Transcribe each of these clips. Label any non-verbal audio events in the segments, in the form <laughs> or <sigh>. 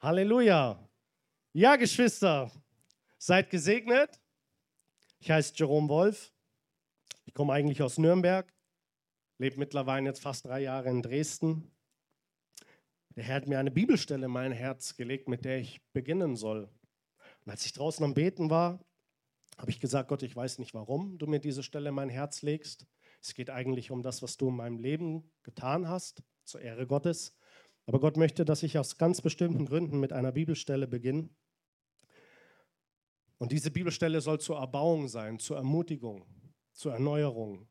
Halleluja. Ja, Geschwister, seid gesegnet. Ich heiße Jerome Wolf. Ich komme eigentlich aus Nürnberg, lebe mittlerweile jetzt fast drei Jahre in Dresden. Der Herr hat mir eine Bibelstelle in mein Herz gelegt, mit der ich beginnen soll. Und als ich draußen am Beten war, habe ich gesagt, Gott, ich weiß nicht, warum du mir diese Stelle in mein Herz legst. Es geht eigentlich um das, was du in meinem Leben getan hast, zur Ehre Gottes. Aber Gott möchte, dass ich aus ganz bestimmten Gründen mit einer Bibelstelle beginne. Und diese Bibelstelle soll zur Erbauung sein, zur Ermutigung, zur Erneuerung. Und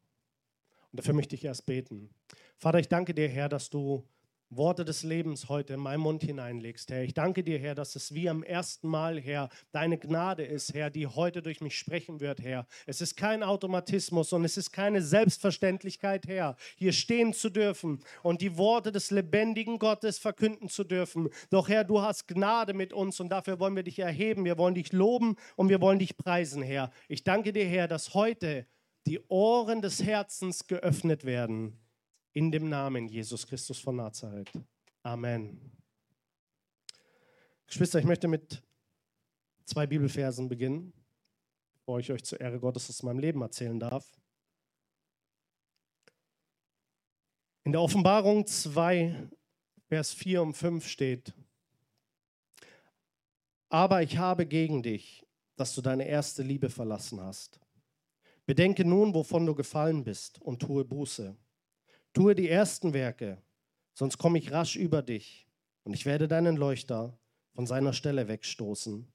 dafür möchte ich erst beten. Vater, ich danke dir, Herr, dass du Worte des Lebens heute in meinen Mund hineinlegst, Herr. Ich danke dir, Herr, dass es wie am ersten Mal, Herr, deine Gnade ist, Herr, die heute durch mich sprechen wird, Herr. Es ist kein Automatismus und es ist keine Selbstverständlichkeit, Herr, hier stehen zu dürfen und die Worte des lebendigen Gottes verkünden zu dürfen. Doch, Herr, du hast Gnade mit uns und dafür wollen wir dich erheben, wir wollen dich loben und wir wollen dich preisen, Herr. Ich danke dir, Herr, dass heute die Ohren des Herzens geöffnet werden in dem Namen Jesus Christus von Nazareth. Amen. Geschwister, ich möchte mit zwei Bibelversen beginnen, bevor ich euch zur Ehre Gottes aus meinem Leben erzählen darf. In der Offenbarung 2, Vers 4 und 5 steht, aber ich habe gegen dich, dass du deine erste Liebe verlassen hast. Bedenke nun, wovon du gefallen bist und tue Buße. Tue die ersten Werke, sonst komme ich rasch über dich und ich werde deinen Leuchter von seiner Stelle wegstoßen,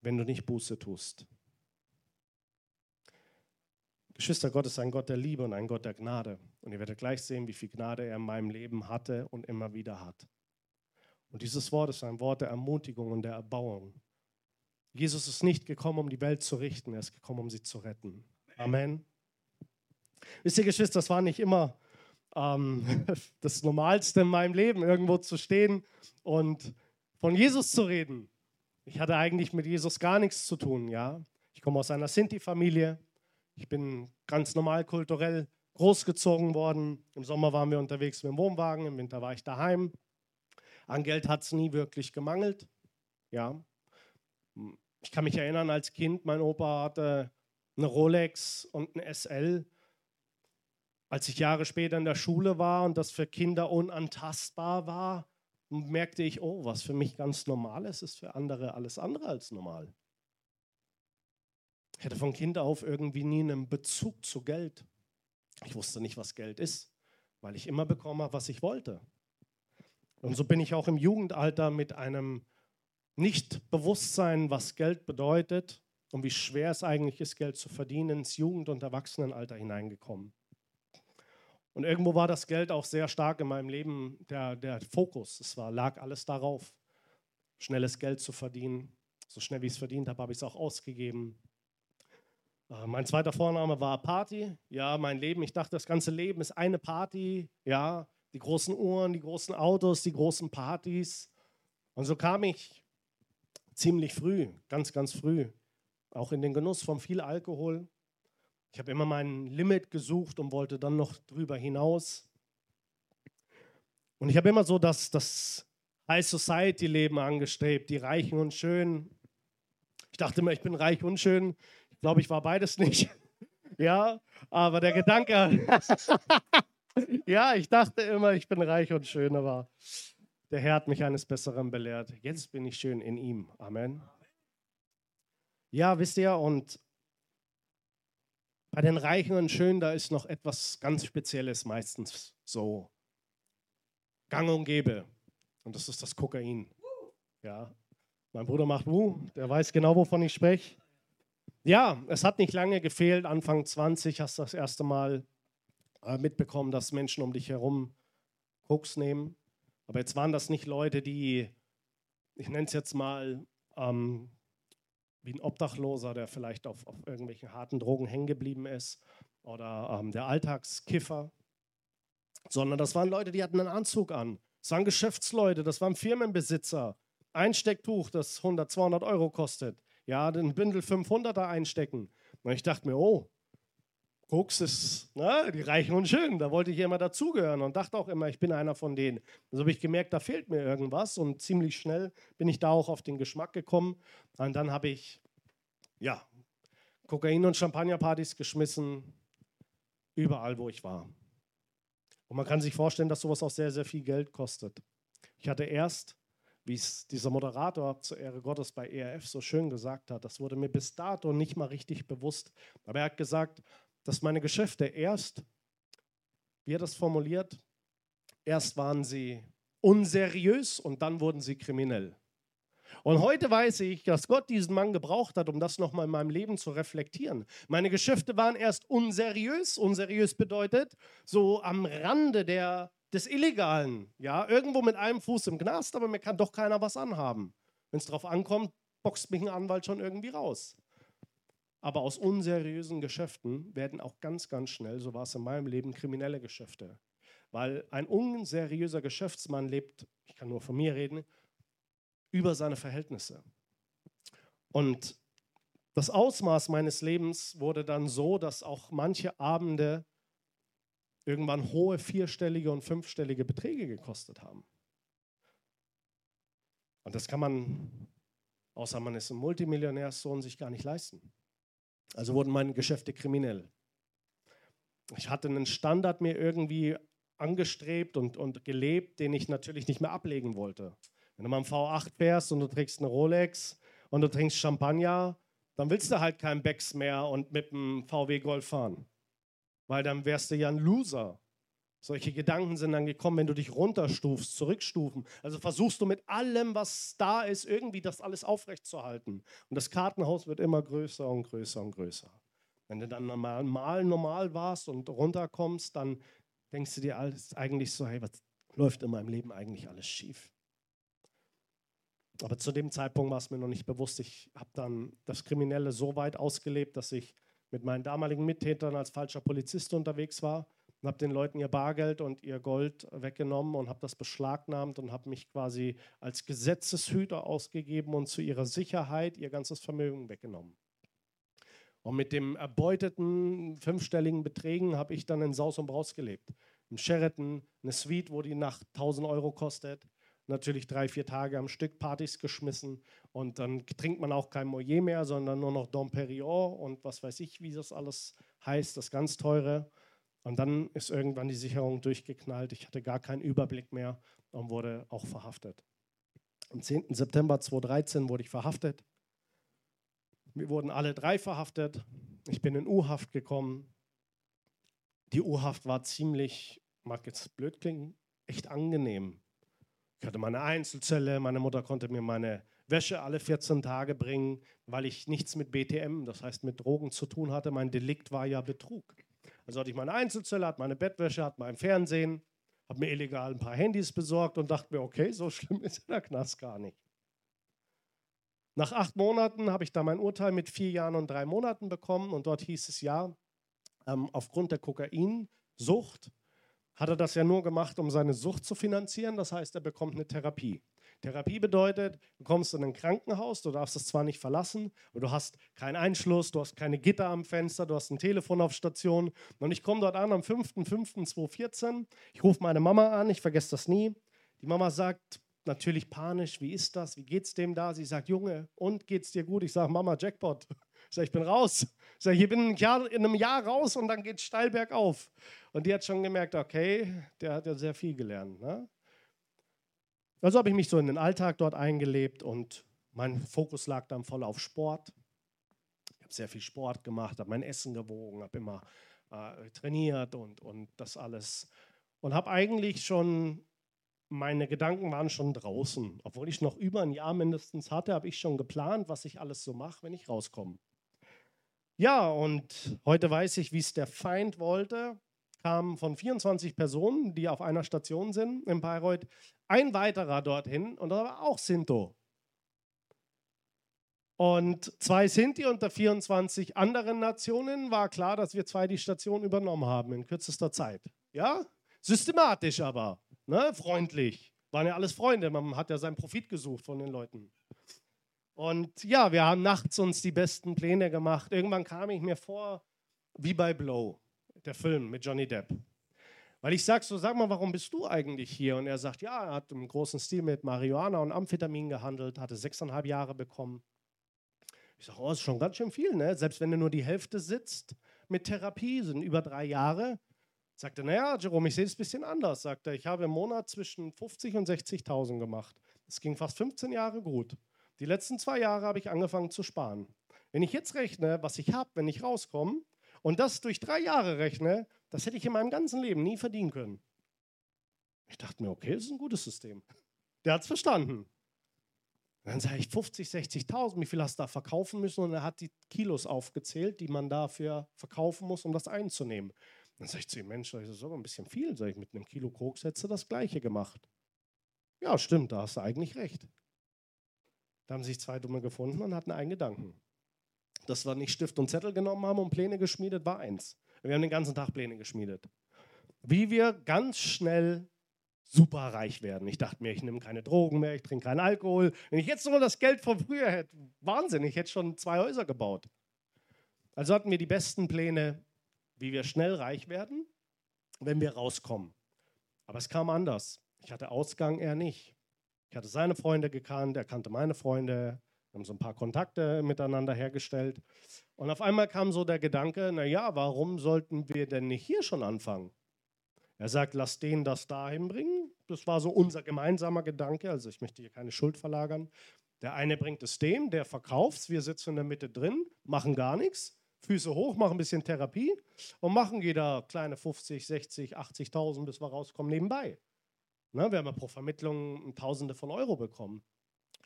wenn du nicht Buße tust. Geschwister, Gott ist ein Gott der Liebe und ein Gott der Gnade. Und ihr werdet gleich sehen, wie viel Gnade er in meinem Leben hatte und immer wieder hat. Und dieses Wort ist ein Wort der Ermutigung und der Erbauung. Jesus ist nicht gekommen, um die Welt zu richten, er ist gekommen, um sie zu retten. Amen. Wisst ihr, Geschwister, das war nicht immer ähm, <laughs> das Normalste in meinem Leben, irgendwo zu stehen und von Jesus zu reden. Ich hatte eigentlich mit Jesus gar nichts zu tun, ja. Ich komme aus einer Sinti-Familie. Ich bin ganz normal kulturell großgezogen worden. Im Sommer waren wir unterwegs mit dem Wohnwagen, im Winter war ich daheim. An Geld hat es nie wirklich gemangelt. Ja. Ich kann mich erinnern, als Kind, mein Opa hatte eine Rolex und ein SL als ich Jahre später in der Schule war und das für Kinder unantastbar war, merkte ich, oh, was für mich ganz normal ist, ist für andere alles andere als normal. Ich hatte von Kind auf irgendwie nie einen Bezug zu Geld. Ich wusste nicht, was Geld ist, weil ich immer bekommen habe, was ich wollte. Und so bin ich auch im Jugendalter mit einem Nicht-Bewusstsein, was Geld bedeutet und wie schwer es eigentlich ist, Geld zu verdienen, ins Jugend- und Erwachsenenalter hineingekommen. Und irgendwo war das Geld auch sehr stark in meinem Leben der, der Fokus. Es war, lag alles darauf, schnelles Geld zu verdienen. So schnell wie ich es verdient habe, habe ich es auch ausgegeben. Äh, mein zweiter Vorname war Party. Ja, mein Leben, ich dachte, das ganze Leben ist eine Party. Ja, die großen Uhren, die großen Autos, die großen Partys. Und so kam ich ziemlich früh, ganz, ganz früh, auch in den Genuss von viel Alkohol. Ich habe immer mein Limit gesucht und wollte dann noch drüber hinaus. Und ich habe immer so das, das High Society-Leben angestrebt, die Reichen und Schönen. Ich dachte immer, ich bin reich und schön. Ich glaube, ich war beides nicht. <laughs> ja, aber der Gedanke, <laughs> ja, ich dachte immer, ich bin reich und schön, aber der Herr hat mich eines Besseren belehrt. Jetzt bin ich schön in ihm. Amen. Ja, wisst ihr, und bei den Reichen und Schönen, da ist noch etwas ganz Spezielles meistens so gang und gäbe. Und das ist das Kokain. Ja, mein Bruder macht Wu, der weiß genau, wovon ich spreche. Ja, es hat nicht lange gefehlt. Anfang 20 hast du das erste Mal äh, mitbekommen, dass Menschen um dich herum Koks nehmen. Aber jetzt waren das nicht Leute, die, ich nenne es jetzt mal, ähm, wie ein Obdachloser, der vielleicht auf, auf irgendwelchen harten Drogen hängen geblieben ist oder ähm, der Alltagskiffer, sondern das waren Leute, die hatten einen Anzug an. Das waren Geschäftsleute, das waren Firmenbesitzer. Ein Stecktuch, das 100, 200 Euro kostet. Ja, den Bündel 500er einstecken. Und ich dachte mir, oh, Koks ist, ne, die Reichen und Schönen, da wollte ich immer dazugehören und dachte auch immer, ich bin einer von denen. Also habe ich gemerkt, da fehlt mir irgendwas und ziemlich schnell bin ich da auch auf den Geschmack gekommen. Und dann habe ich, ja, Kokain- und Champagnerpartys geschmissen, überall, wo ich war. Und man kann sich vorstellen, dass sowas auch sehr, sehr viel Geld kostet. Ich hatte erst, wie es dieser Moderator zur Ehre Gottes bei ERF so schön gesagt hat, das wurde mir bis dato nicht mal richtig bewusst. Aber er hat gesagt, dass meine Geschäfte erst, wie er das formuliert, erst waren sie unseriös und dann wurden sie kriminell. Und heute weiß ich, dass Gott diesen Mann gebraucht hat, um das nochmal in meinem Leben zu reflektieren. Meine Geschäfte waren erst unseriös. Unseriös bedeutet so am Rande der, des Illegalen. Ja, irgendwo mit einem Fuß im Knast, aber mir kann doch keiner was anhaben. Wenn es darauf ankommt, boxt mich ein Anwalt schon irgendwie raus. Aber aus unseriösen Geschäften werden auch ganz, ganz schnell, so war es in meinem Leben, kriminelle Geschäfte. Weil ein unseriöser Geschäftsmann lebt, ich kann nur von mir reden, über seine Verhältnisse. Und das Ausmaß meines Lebens wurde dann so, dass auch manche Abende irgendwann hohe vierstellige und fünfstellige Beträge gekostet haben. Und das kann man, außer man ist ein Multimillionärssohn, sich gar nicht leisten. Also wurden meine Geschäfte kriminell. Ich hatte einen Standard mir irgendwie angestrebt und, und gelebt, den ich natürlich nicht mehr ablegen wollte. Wenn du mal im V8 fährst und du trägst eine Rolex und du trinkst Champagner, dann willst du halt keinen Becks mehr und mit dem VW Golf fahren. Weil dann wärst du ja ein Loser. Solche Gedanken sind dann gekommen, wenn du dich runterstufst, zurückstufen. Also versuchst du mit allem, was da ist, irgendwie das alles aufrechtzuerhalten. Und das Kartenhaus wird immer größer und größer und größer. Wenn du dann normal, mal normal warst und runterkommst, dann denkst du dir alles eigentlich so, hey, was läuft in meinem Leben eigentlich alles schief? Aber zu dem Zeitpunkt war es mir noch nicht bewusst. Ich habe dann das Kriminelle so weit ausgelebt, dass ich mit meinen damaligen Mittätern als falscher Polizist unterwegs war und habe den Leuten ihr Bargeld und ihr Gold weggenommen und habe das beschlagnahmt und habe mich quasi als Gesetzeshüter ausgegeben und zu ihrer Sicherheit ihr ganzes Vermögen weggenommen. Und mit dem erbeuteten fünfstelligen Beträgen habe ich dann in Saus und Braus gelebt. Im Sheraton, eine Suite, wo die Nacht 1000 Euro kostet natürlich drei, vier Tage am Stück Partys geschmissen und dann trinkt man auch kein Moyer mehr, sondern nur noch Dom Perignon und was weiß ich, wie das alles heißt, das ganz teure. Und dann ist irgendwann die Sicherung durchgeknallt. Ich hatte gar keinen Überblick mehr und wurde auch verhaftet. Am 10. September 2013 wurde ich verhaftet. Wir wurden alle drei verhaftet. Ich bin in U-Haft gekommen. Die U-Haft war ziemlich, mag jetzt blöd klingen, echt angenehm. Ich hatte meine Einzelzelle, meine Mutter konnte mir meine Wäsche alle 14 Tage bringen, weil ich nichts mit BTM, das heißt mit Drogen zu tun hatte. Mein Delikt war ja Betrug. Also hatte ich meine Einzelzelle, hatte meine Bettwäsche, hatte mein Fernsehen, habe mir illegal ein paar Handys besorgt und dachte mir, okay, so schlimm <laughs> ist der Knast gar nicht. Nach acht Monaten habe ich da mein Urteil mit vier Jahren und drei Monaten bekommen und dort hieß es ja, ähm, aufgrund der Kokainsucht hat er das ja nur gemacht, um seine Sucht zu finanzieren. Das heißt, er bekommt eine Therapie. Therapie bedeutet, du kommst in ein Krankenhaus, du darfst es zwar nicht verlassen, aber du hast keinen Einschluss, du hast keine Gitter am Fenster, du hast ein Telefon auf Station. Und ich komme dort an am 5.5.2014. Ich rufe meine Mama an, ich vergesse das nie. Die Mama sagt natürlich panisch, wie ist das, wie geht's dem da? Sie sagt, Junge, und geht's dir gut? Ich sage, Mama, Jackpot. Ich sage, ich bin raus. Ich sage, ich bin in einem Jahr raus und dann geht es steil bergauf. Und die hat schon gemerkt, okay, der hat ja sehr viel gelernt. Ne? Also habe ich mich so in den Alltag dort eingelebt und mein Fokus lag dann voll auf Sport. Ich habe sehr viel Sport gemacht, habe mein Essen gewogen, habe immer äh, trainiert und, und das alles. Und habe eigentlich schon, meine Gedanken waren schon draußen. Obwohl ich noch über ein Jahr mindestens hatte, habe ich schon geplant, was ich alles so mache, wenn ich rauskomme. Ja, und heute weiß ich, wie es der Feind wollte. Kam von 24 Personen, die auf einer Station sind in Bayreuth, ein weiterer dorthin und das war auch Sinto. Und zwei Sinti unter 24 anderen Nationen war klar, dass wir zwei die Station übernommen haben in kürzester Zeit. Ja, systematisch aber, ne? freundlich. Waren ja alles Freunde, man hat ja seinen Profit gesucht von den Leuten. Und ja, wir haben nachts uns die besten Pläne gemacht. Irgendwann kam ich mir vor, wie bei Blow, der Film mit Johnny Depp. Weil ich sage so, sag mal, warum bist du eigentlich hier? Und er sagt, ja, er hat im großen Stil mit Marihuana und Amphetamin gehandelt, hatte sechseinhalb Jahre bekommen. Ich sage, oh, ist schon ganz schön viel, ne? Selbst wenn du nur die Hälfte sitzt mit Therapie, sind über drei Jahre. Sagt er, naja, Jerome, ich sehe es ein bisschen anders. Sagt er, ich habe im Monat zwischen 50 und 60.000 gemacht. Es ging fast 15 Jahre gut. Die letzten zwei Jahre habe ich angefangen zu sparen. Wenn ich jetzt rechne, was ich habe, wenn ich rauskomme, und das durch drei Jahre rechne, das hätte ich in meinem ganzen Leben nie verdienen können. Ich dachte mir, okay, das ist ein gutes System. Der hat es verstanden. Dann sage ich 50, 60.000, wie viel hast du da verkaufen müssen? Und er hat die Kilos aufgezählt, die man dafür verkaufen muss, um das einzunehmen. Dann sage ich zu ihm, Mensch, das ist aber ein bisschen viel. Sag ich, mit einem Kilo Koks hättest du das Gleiche gemacht. Ja, stimmt, da hast du eigentlich recht. Da haben sich zwei Dumme gefunden und hatten einen Gedanken. Dass wir nicht Stift und Zettel genommen haben und Pläne geschmiedet, war eins. Wir haben den ganzen Tag Pläne geschmiedet. Wie wir ganz schnell super reich werden. Ich dachte mir, ich nehme keine Drogen mehr, ich trinke keinen Alkohol. Wenn ich jetzt nur das Geld von früher hätte, Wahnsinn, ich hätte schon zwei Häuser gebaut. Also hatten wir die besten Pläne, wie wir schnell reich werden, wenn wir rauskommen. Aber es kam anders. Ich hatte Ausgang, er nicht. Ich hatte seine Freunde gekannt, er kannte meine Freunde, haben so ein paar Kontakte miteinander hergestellt. Und auf einmal kam so der Gedanke, naja, warum sollten wir denn nicht hier schon anfangen? Er sagt, lass den das dahin bringen. Das war so unser gemeinsamer Gedanke. Also ich möchte hier keine Schuld verlagern. Der eine bringt es dem, der verkauft es. Wir sitzen in der Mitte drin, machen gar nichts. Füße hoch, machen ein bisschen Therapie und machen jeder kleine 50, 60, 80.000, bis wir rauskommen, nebenbei. Na, wir haben ja pro Vermittlung Tausende von Euro bekommen.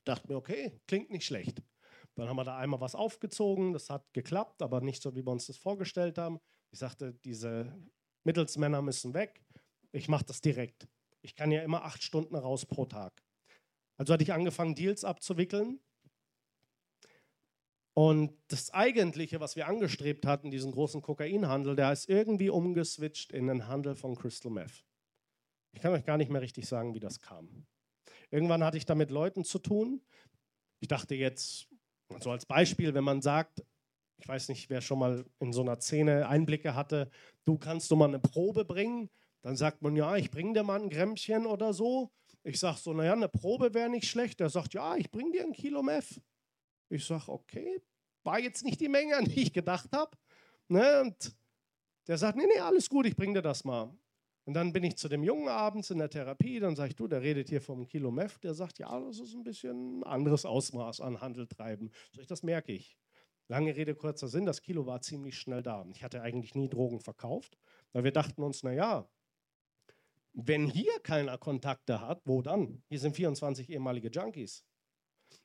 Dachte mir, okay, klingt nicht schlecht. Dann haben wir da einmal was aufgezogen, das hat geklappt, aber nicht so, wie wir uns das vorgestellt haben. Ich sagte, diese Mittelsmänner müssen weg. Ich mache das direkt. Ich kann ja immer acht Stunden raus pro Tag. Also hatte ich angefangen, Deals abzuwickeln. Und das Eigentliche, was wir angestrebt hatten, diesen großen Kokainhandel, der ist irgendwie umgeswitcht in den Handel von Crystal Meth. Ich kann euch gar nicht mehr richtig sagen, wie das kam. Irgendwann hatte ich da mit Leuten zu tun. Ich dachte jetzt, so als Beispiel, wenn man sagt, ich weiß nicht, wer schon mal in so einer Szene Einblicke hatte, du kannst du mal eine Probe bringen, dann sagt man, ja, ich bringe dir mal ein Grämmchen oder so. Ich sage so, naja, eine Probe wäre nicht schlecht. Der sagt, ja, ich bringe dir ein Kilo Meth. Ich sage, okay, war jetzt nicht die Menge, an die ich gedacht habe. Ne? Und der sagt, nee, nee, alles gut, ich bringe dir das mal. Und dann bin ich zu dem Jungen abends in der Therapie, dann sage ich, du, der redet hier vom Kilo Meth, der sagt, ja, das ist ein bisschen ein anderes Ausmaß an Handel treiben. Sag das merke ich. Lange Rede, kurzer Sinn, das Kilo war ziemlich schnell da. Ich hatte eigentlich nie Drogen verkauft, weil wir dachten uns, naja, wenn hier keiner Kontakte hat, wo dann? Hier sind 24 ehemalige Junkies.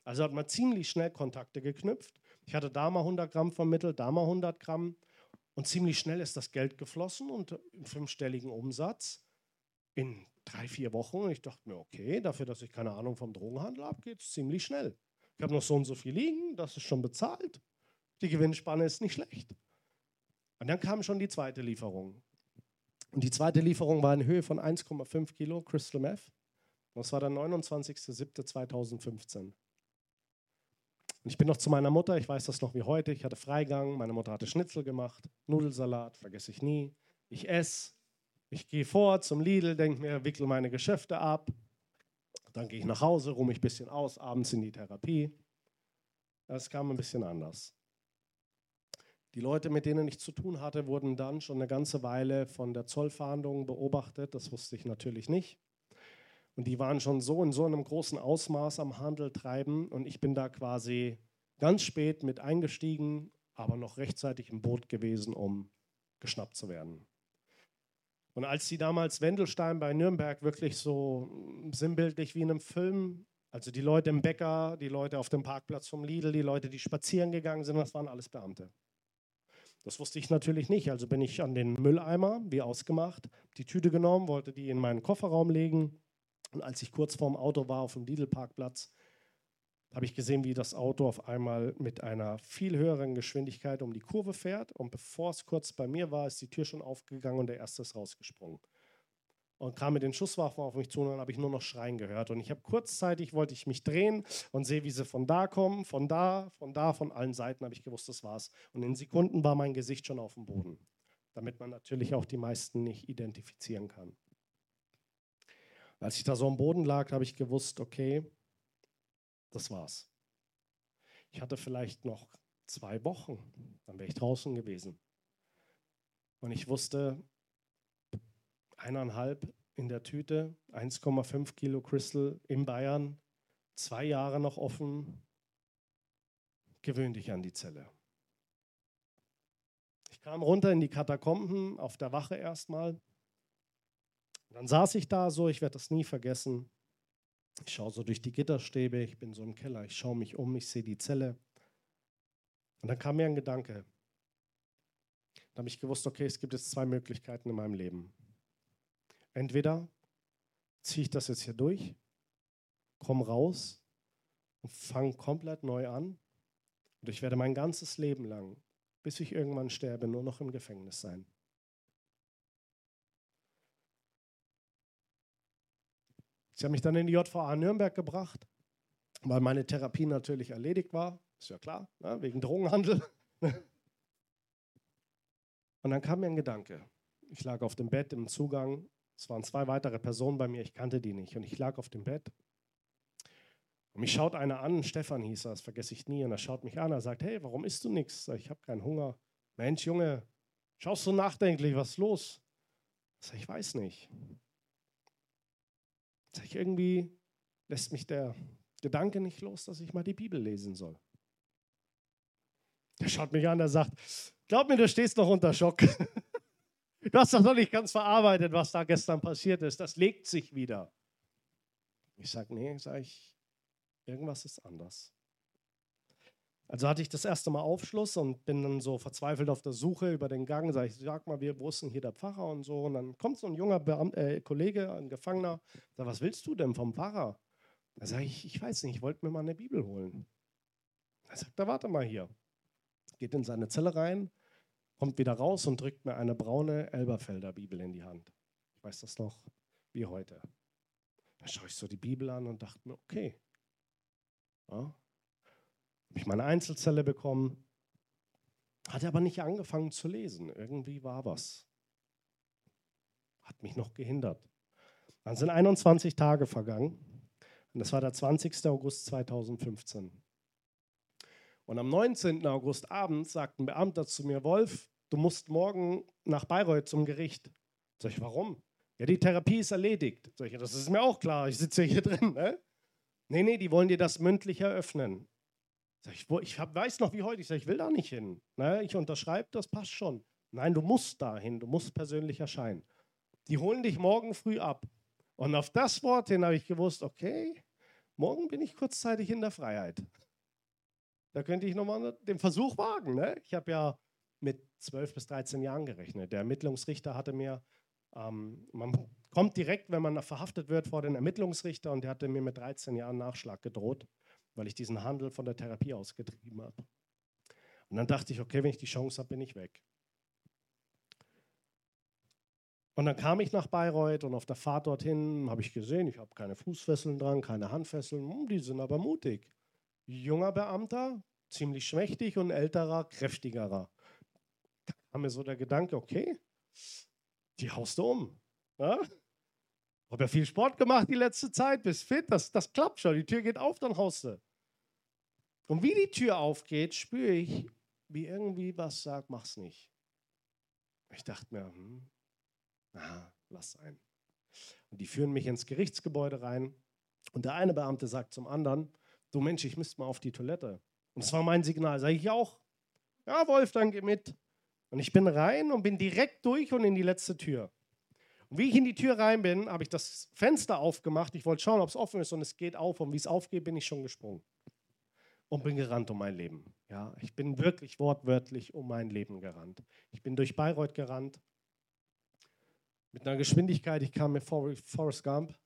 Also hat man ziemlich schnell Kontakte geknüpft. Ich hatte da mal 100 Gramm vermittelt, da mal 100 Gramm. Und ziemlich schnell ist das Geld geflossen und im fünfstelligen Umsatz in drei, vier Wochen. Ich dachte mir, okay, dafür, dass ich keine Ahnung vom Drogenhandel habe, geht es ziemlich schnell. Ich habe noch so und so viel liegen, das ist schon bezahlt. Die Gewinnspanne ist nicht schlecht. Und dann kam schon die zweite Lieferung. Und die zweite Lieferung war in Höhe von 1,5 Kilo Crystal Meth. Das war der 29.07.2015. Und ich bin noch zu meiner Mutter, ich weiß das noch wie heute, ich hatte Freigang, meine Mutter hatte Schnitzel gemacht, Nudelsalat, vergesse ich nie. Ich esse, ich gehe vor zum Lidl, denke mir, wickel meine Geschäfte ab. Dann gehe ich nach Hause, ruhe mich ein bisschen aus, abends in die Therapie. Das kam ein bisschen anders. Die Leute, mit denen ich zu tun hatte, wurden dann schon eine ganze Weile von der Zollfahndung beobachtet. Das wusste ich natürlich nicht. Und die waren schon so in so einem großen Ausmaß am Handel treiben. Und ich bin da quasi ganz spät mit eingestiegen, aber noch rechtzeitig im Boot gewesen, um geschnappt zu werden. Und als die damals Wendelstein bei Nürnberg wirklich so sinnbildlich wie in einem Film, also die Leute im Bäcker, die Leute auf dem Parkplatz vom Lidl, die Leute, die spazieren gegangen sind, das waren alles Beamte. Das wusste ich natürlich nicht. Also bin ich an den Mülleimer, wie ausgemacht, die Tüte genommen, wollte die in meinen Kofferraum legen. Und als ich kurz vorm Auto war auf dem Lidl-Parkplatz, habe ich gesehen, wie das Auto auf einmal mit einer viel höheren Geschwindigkeit um die Kurve fährt. Und bevor es kurz bei mir war, ist die Tür schon aufgegangen und der erste ist rausgesprungen. und kam mit den Schusswaffen auf mich zu und dann habe ich nur noch Schreien gehört. Und ich habe kurzzeitig, wollte ich mich drehen und sehe, wie sie von da kommen, von da, von da, von allen Seiten habe ich gewusst, das war's. Und in Sekunden war mein Gesicht schon auf dem Boden, damit man natürlich auch die meisten nicht identifizieren kann. Als ich da so am Boden lag, habe ich gewusst, okay, das war's. Ich hatte vielleicht noch zwei Wochen, dann wäre ich draußen gewesen. Und ich wusste, eineinhalb in der Tüte, 1,5 Kilo Crystal in Bayern, zwei Jahre noch offen. Gewöhn dich an die Zelle. Ich kam runter in die Katakomben, auf der Wache erstmal. Dann saß ich da so, ich werde das nie vergessen. Ich schaue so durch die Gitterstäbe, ich bin so im Keller, ich schaue mich um, ich sehe die Zelle. Und dann kam mir ein Gedanke. Da habe ich gewusst, okay, es gibt jetzt zwei Möglichkeiten in meinem Leben. Entweder ziehe ich das jetzt hier durch, komme raus und fange komplett neu an. Und ich werde mein ganzes Leben lang, bis ich irgendwann sterbe, nur noch im Gefängnis sein. Sie haben mich dann in die JVA Nürnberg gebracht, weil meine Therapie natürlich erledigt war. Ist ja klar, ne? wegen Drogenhandel. <laughs> Und dann kam mir ein Gedanke. Ich lag auf dem Bett im Zugang es waren zwei weitere Personen bei mir, ich kannte die nicht. Und ich lag auf dem Bett. Und mich schaut einer an, Stefan hieß er, das vergesse ich nie. Und er schaut mich an, er sagt, hey, warum isst du nichts? Ich habe keinen Hunger. Mensch, Junge, schaust du nachdenklich, was ist los? Ich weiß nicht. Sag ich, irgendwie lässt mich der Gedanke nicht los, dass ich mal die Bibel lesen soll. Er schaut mich an, er sagt, glaub mir, du stehst noch unter Schock. <laughs> Du hast das noch nicht ganz verarbeitet, was da gestern passiert ist. Das legt sich wieder. Ich sage, nee, sag ich, irgendwas ist anders. Also hatte ich das erste Mal Aufschluss und bin dann so verzweifelt auf der Suche über den Gang. Sag ich, sag mal, ist denn hier der Pfarrer und so? Und dann kommt so ein junger Beamt, äh, Kollege, ein Gefangener, sagt, was willst du denn vom Pfarrer? Da sage ich, ich weiß nicht, ich wollte mir mal eine Bibel holen. Er sagt, da warte mal hier. Geht in seine Zelle rein, kommt wieder raus und drückt mir eine braune Elberfelder Bibel in die Hand. Ich weiß das noch wie heute. Da schaue ich so die Bibel an und dachte mir, okay. Ja. Habe ich meine Einzelzelle bekommen, hatte aber nicht angefangen zu lesen. Irgendwie war was. Hat mich noch gehindert. Dann sind 21 Tage vergangen und das war der 20. August 2015. Und am 19. August abends sagt ein Beamter zu mir, Wolf, du musst morgen nach Bayreuth zum Gericht. Sag ich, warum? Ja, die Therapie ist erledigt. Sag ich, das ist mir auch klar, ich sitze hier drin. Ne? Nee, nee, die wollen dir das mündlich eröffnen. Sag ich, ich hab, weiß noch wie heute, ich sage, ich will da nicht hin. Ne? Ich unterschreibe, das passt schon. Nein, du musst dahin, du musst persönlich erscheinen. Die holen dich morgen früh ab. Und auf das Wort hin habe ich gewusst, okay, morgen bin ich kurzzeitig in der Freiheit. Da könnte ich nochmal den Versuch wagen. Ne? Ich habe ja mit 12 bis 13 Jahren gerechnet. Der Ermittlungsrichter hatte mir, ähm, man kommt direkt, wenn man verhaftet wird, vor den Ermittlungsrichter und der hatte mir mit 13 Jahren Nachschlag gedroht, weil ich diesen Handel von der Therapie ausgetrieben habe. Und dann dachte ich, okay, wenn ich die Chance habe, bin ich weg. Und dann kam ich nach Bayreuth und auf der Fahrt dorthin habe ich gesehen, ich habe keine Fußfesseln dran, keine Handfesseln, hm, die sind aber mutig junger Beamter, ziemlich schmächtig und älterer, kräftigerer. Da kam mir so der Gedanke, okay, die haust du um. Ja? Hab ja viel Sport gemacht die letzte Zeit, bist fit, das, das klappt schon. Die Tür geht auf, dann haust du. Und wie die Tür aufgeht, spüre ich, wie irgendwie was sagt, mach's nicht. Ich dachte mir, hm, na, lass sein. Und die führen mich ins Gerichtsgebäude rein. Und der eine Beamte sagt zum anderen, du Mensch, ich müsste mal auf die Toilette. Und das war mein Signal. Sage ich auch, ja, Wolf, dann geh mit. Und ich bin rein und bin direkt durch und in die letzte Tür. Und wie ich in die Tür rein bin, habe ich das Fenster aufgemacht. Ich wollte schauen, ob es offen ist und es geht auf. Und wie es aufgeht, bin ich schon gesprungen. Und bin gerannt um mein Leben. Ja, ich bin wirklich wortwörtlich um mein Leben gerannt. Ich bin durch Bayreuth gerannt. Mit einer Geschwindigkeit, ich kam mit Forrest Gump.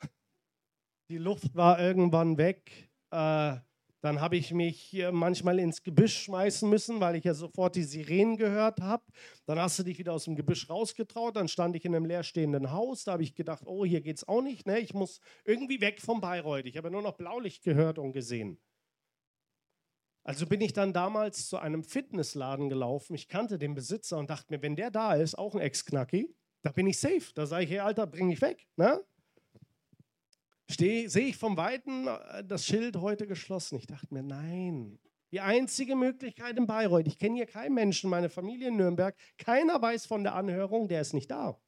Die Luft war irgendwann weg. Äh, Dann habe ich mich manchmal ins Gebüsch schmeißen müssen, weil ich ja sofort die Sirenen gehört habe. Dann hast du dich wieder aus dem Gebüsch rausgetraut. Dann stand ich in einem leerstehenden Haus. Da habe ich gedacht, oh, hier geht es auch nicht. Ne? Ich muss irgendwie weg vom Bayreuth. Ich habe nur noch Blaulicht gehört und gesehen. Also bin ich dann damals zu einem Fitnessladen gelaufen. Ich kannte den Besitzer und dachte mir, wenn der da ist, auch ein Ex-Knacki, da bin ich safe. Da sage ich, hey Alter, bring mich weg. Ne? sehe ich vom Weiten äh, das Schild heute geschlossen. Ich dachte mir, nein. Die einzige Möglichkeit in Bayreuth, ich kenne hier keinen Menschen, meine Familie in Nürnberg, keiner weiß von der Anhörung, der ist nicht da.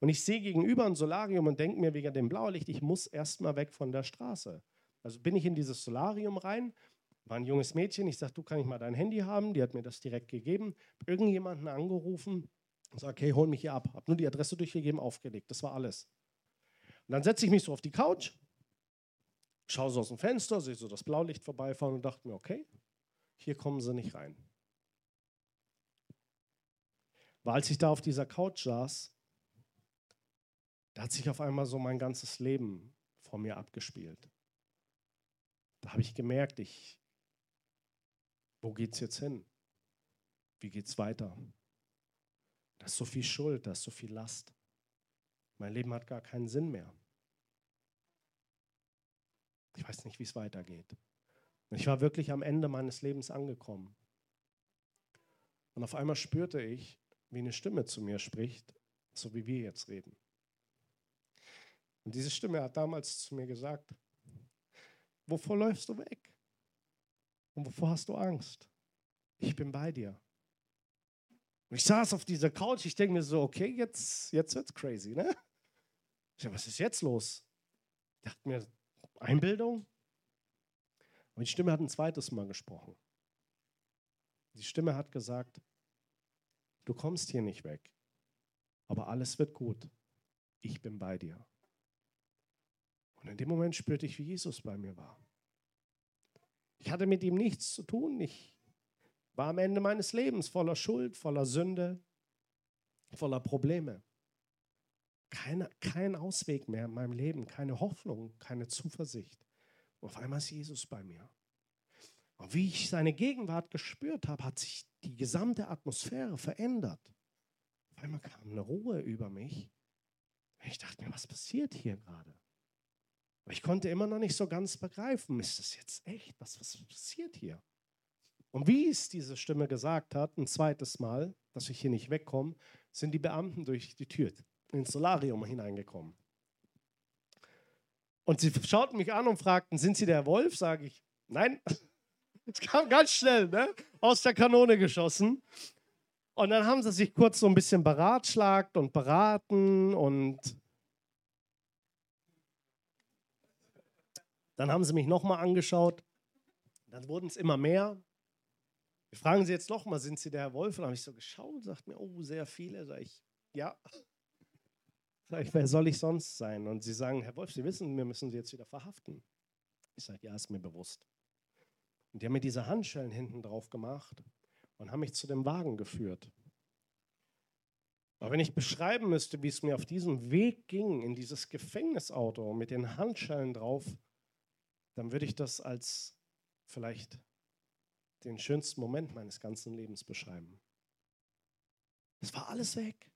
Und ich sehe gegenüber ein Solarium und denke mir wegen dem Blaulicht, ich muss erstmal weg von der Straße. Also bin ich in dieses Solarium rein, war ein junges Mädchen, ich sage, du kann ich mal dein Handy haben, die hat mir das direkt gegeben, irgendjemanden angerufen und sage, okay, hol mich hier ab. Habe nur die Adresse durchgegeben, aufgelegt, das war alles. Und dann setze ich mich so auf die Couch schaue so aus dem Fenster, sehe so das Blaulicht vorbeifahren und dachte mir, okay, hier kommen sie nicht rein. Weil als ich da auf dieser Couch saß, da hat sich auf einmal so mein ganzes Leben vor mir abgespielt. Da habe ich gemerkt, ich, wo geht's jetzt hin? Wie geht's weiter? Da ist so viel Schuld, da ist so viel Last. Mein Leben hat gar keinen Sinn mehr. Ich weiß nicht, wie es weitergeht. Ich war wirklich am Ende meines Lebens angekommen. Und auf einmal spürte ich, wie eine Stimme zu mir spricht, so wie wir jetzt reden. Und diese Stimme hat damals zu mir gesagt, wovor läufst du weg? Und wovor hast du Angst? Ich bin bei dir. Und ich saß auf dieser Couch, ich denke mir so, okay, jetzt, jetzt wird's crazy, ne? Ich dachte, was ist jetzt los? Ich dachte mir, Einbildung? Und die Stimme hat ein zweites Mal gesprochen. Die Stimme hat gesagt, du kommst hier nicht weg, aber alles wird gut. Ich bin bei dir. Und in dem Moment spürte ich, wie Jesus bei mir war. Ich hatte mit ihm nichts zu tun. Ich war am Ende meines Lebens voller Schuld, voller Sünde, voller Probleme. Keine, kein Ausweg mehr in meinem Leben, keine Hoffnung, keine Zuversicht. Und auf einmal ist Jesus bei mir. Und wie ich seine Gegenwart gespürt habe, hat sich die gesamte Atmosphäre verändert. Auf einmal kam eine Ruhe über mich. Ich dachte mir, was passiert hier gerade? Aber ich konnte immer noch nicht so ganz begreifen, ist das jetzt echt? Was, was passiert hier? Und wie es diese Stimme gesagt hat, ein zweites Mal, dass ich hier nicht wegkomme, sind die Beamten durch die Tür ins Solarium hineingekommen. Und sie schauten mich an und fragten, sind Sie der Wolf? Sage ich, nein. <laughs> Es kam ganz schnell, ne? aus der Kanone geschossen. Und dann haben sie sich kurz so ein bisschen beratschlagt und beraten und dann haben sie mich nochmal angeschaut. Dann wurden es immer mehr. Wir fragen sie jetzt nochmal, sind Sie der Herr Wolf? Und dann habe ich so geschaut und sagte mir, oh, sehr viele. Sag ich, ja. Sag ich, wer soll ich sonst sein? Und sie sagen, Herr Wolf, Sie wissen, wir müssen Sie jetzt wieder verhaften. Ich sage, ja, ist mir bewusst. Und die haben mir diese Handschellen hinten drauf gemacht und haben mich zu dem Wagen geführt. Aber wenn ich beschreiben müsste, wie es mir auf diesem Weg ging, in dieses Gefängnisauto mit den Handschellen drauf, dann würde ich das als vielleicht den schönsten Moment meines ganzen Lebens beschreiben. Es war alles weg.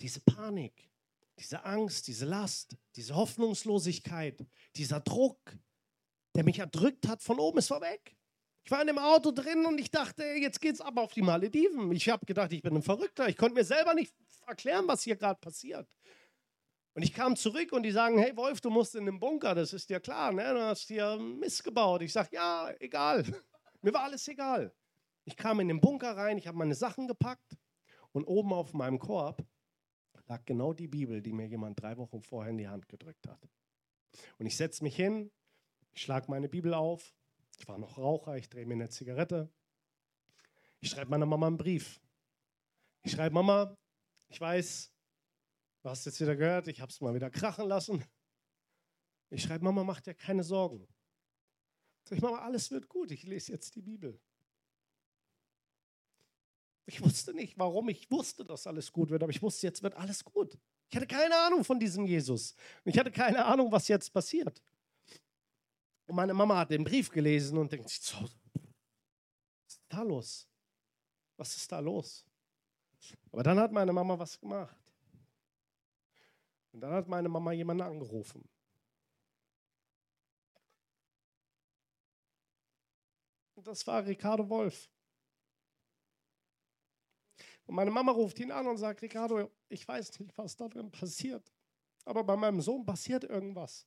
Diese Panik, diese Angst, diese Last, diese Hoffnungslosigkeit, dieser Druck, der mich erdrückt hat von oben, ist war weg. Ich war in dem Auto drin und ich dachte, jetzt geht's ab auf die Malediven. Ich habe gedacht, ich bin ein Verrückter. Ich konnte mir selber nicht erklären, was hier gerade passiert. Und ich kam zurück und die sagen, hey Wolf, du musst in den Bunker, das ist dir klar, ne? du hast hier Mist gebaut. Ich sage, ja, egal. <laughs> Mir war alles egal. Ich kam in den Bunker rein, ich habe meine Sachen gepackt und oben auf meinem Korb lag genau die Bibel, die mir jemand drei Wochen vorher in die Hand gedrückt hat. Und ich setze mich hin, ich schlage meine Bibel auf. Ich war noch Raucher, ich drehe mir eine Zigarette. Ich schreibe meiner Mama einen Brief. Ich schreibe, Mama, ich weiß, du hast jetzt wieder gehört, ich habe es mal wieder krachen lassen. Ich schreibe, Mama, mach dir keine Sorgen. Sag ich, Mama, alles wird gut, ich lese jetzt die Bibel. Ich wusste nicht, warum ich wusste, dass alles gut wird, aber ich wusste, jetzt wird alles gut. Ich hatte keine Ahnung von diesem Jesus. Ich hatte keine Ahnung, was jetzt passiert. Und meine Mama hat den Brief gelesen und denkt sich, so, was ist da los? Was ist da los? Aber dann hat meine Mama was gemacht. Und dann hat meine Mama jemanden angerufen. Und das war Ricardo Wolf. Und meine Mama ruft ihn an und sagt, Ricardo, ich weiß nicht, was da drin passiert, aber bei meinem Sohn passiert irgendwas.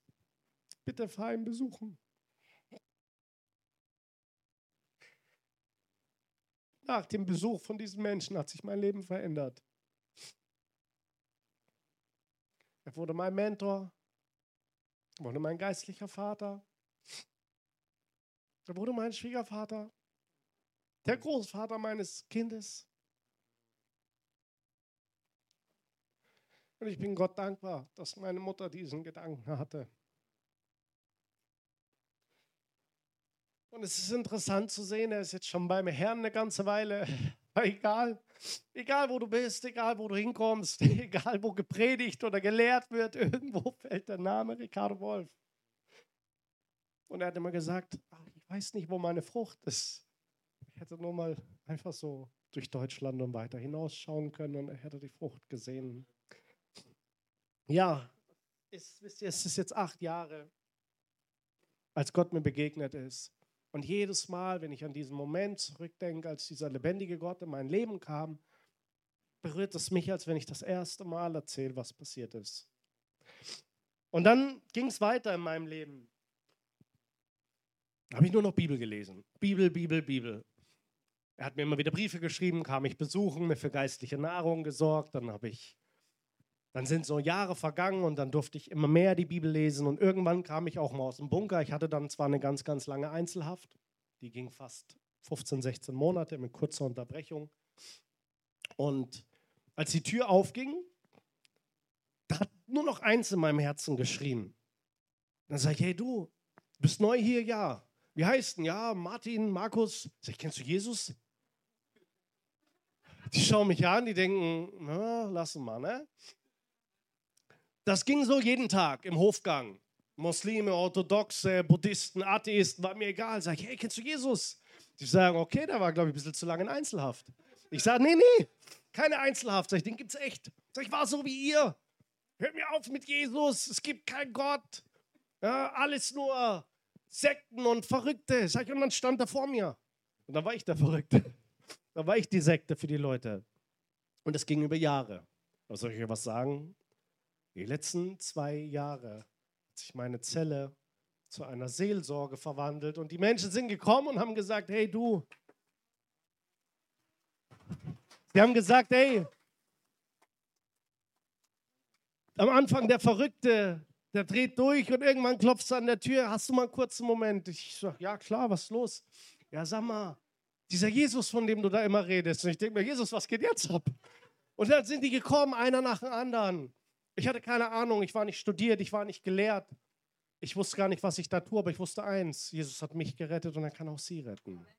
Bitte fahr ihn besuchen. Nach dem Besuch von diesem Menschen hat sich mein Leben verändert. Er wurde mein Mentor, wurde mein geistlicher Vater, er wurde mein Schwiegervater, der Großvater meines Kindes. Und ich bin Gott dankbar, dass meine Mutter diesen Gedanken hatte. Und es ist interessant zu sehen, er ist jetzt schon beim Herrn eine ganze Weile. <laughs> egal, egal wo du bist, egal wo du hinkommst, <laughs> egal wo gepredigt oder gelehrt wird, irgendwo <laughs> fällt der Name Ricardo Wolf. Und er hat immer gesagt, ach, ich weiß nicht, wo meine Frucht ist. Ich hätte nur mal einfach so durch Deutschland und weiter hinausschauen können und er hätte die Frucht gesehen. Ja, es ist jetzt acht Jahre, als Gott mir begegnet ist. Und jedes Mal, wenn ich an diesen Moment zurückdenke, als dieser lebendige Gott in mein Leben kam, berührt es mich, als wenn ich das erste Mal erzähle, was passiert ist. Und dann ging es weiter in meinem Leben. Da habe ich nur noch Bibel gelesen. Bibel, Bibel, Bibel. Er hat mir immer wieder Briefe geschrieben, kam mich besuchen, mir für geistliche Nahrung gesorgt. Dann habe ich dann sind so Jahre vergangen und dann durfte ich immer mehr die Bibel lesen und irgendwann kam ich auch mal aus dem Bunker. Ich hatte dann zwar eine ganz, ganz lange Einzelhaft, die ging fast 15, 16 Monate mit kurzer Unterbrechung. Und als die Tür aufging, da hat nur noch eins in meinem Herzen geschrien. Dann sage ich, hey du, bist neu hier? Ja. Wie heißt denn? Ja, Martin, Markus. Sag ich, kennst du Jesus? Die schauen mich an, die denken, na, lassen mal, ne? Das ging so jeden Tag im Hofgang. Muslime, Orthodoxe, Buddhisten, Atheisten, war mir egal. Sag ich, hey, kennst du Jesus? Die sagen, okay, der war, glaube ich, ein bisschen zu lange in Einzelhaft. Ich sage, nee, nee, keine Einzelhaft. Sag ich, den gibt's echt. Sag ich, war so wie ihr. Hört mir auf mit Jesus, es gibt keinen Gott. Ja, alles nur Sekten und Verrückte. Sag ich, und dann stand er vor mir. Und dann war ich der Verrückte. Da war ich die Sekte für die Leute. Und das ging über Jahre. Was soll ich euch was sagen? Die letzten zwei Jahre hat sich meine Zelle zu einer Seelsorge verwandelt und die Menschen sind gekommen und haben gesagt, hey du, sie haben gesagt, hey, am Anfang der Verrückte, der dreht durch und irgendwann klopft es an der Tür, hast du mal einen kurzen Moment? Ich sage, ja klar, was ist los? Ja, sag mal, dieser Jesus, von dem du da immer redest. Und ich denke mir, Jesus, was geht jetzt ab? Und dann sind die gekommen, einer nach dem anderen. Ich hatte keine Ahnung, ich war nicht studiert, ich war nicht gelehrt. Ich wusste gar nicht, was ich da tue, aber ich wusste eins, Jesus hat mich gerettet und er kann auch sie retten. Amen.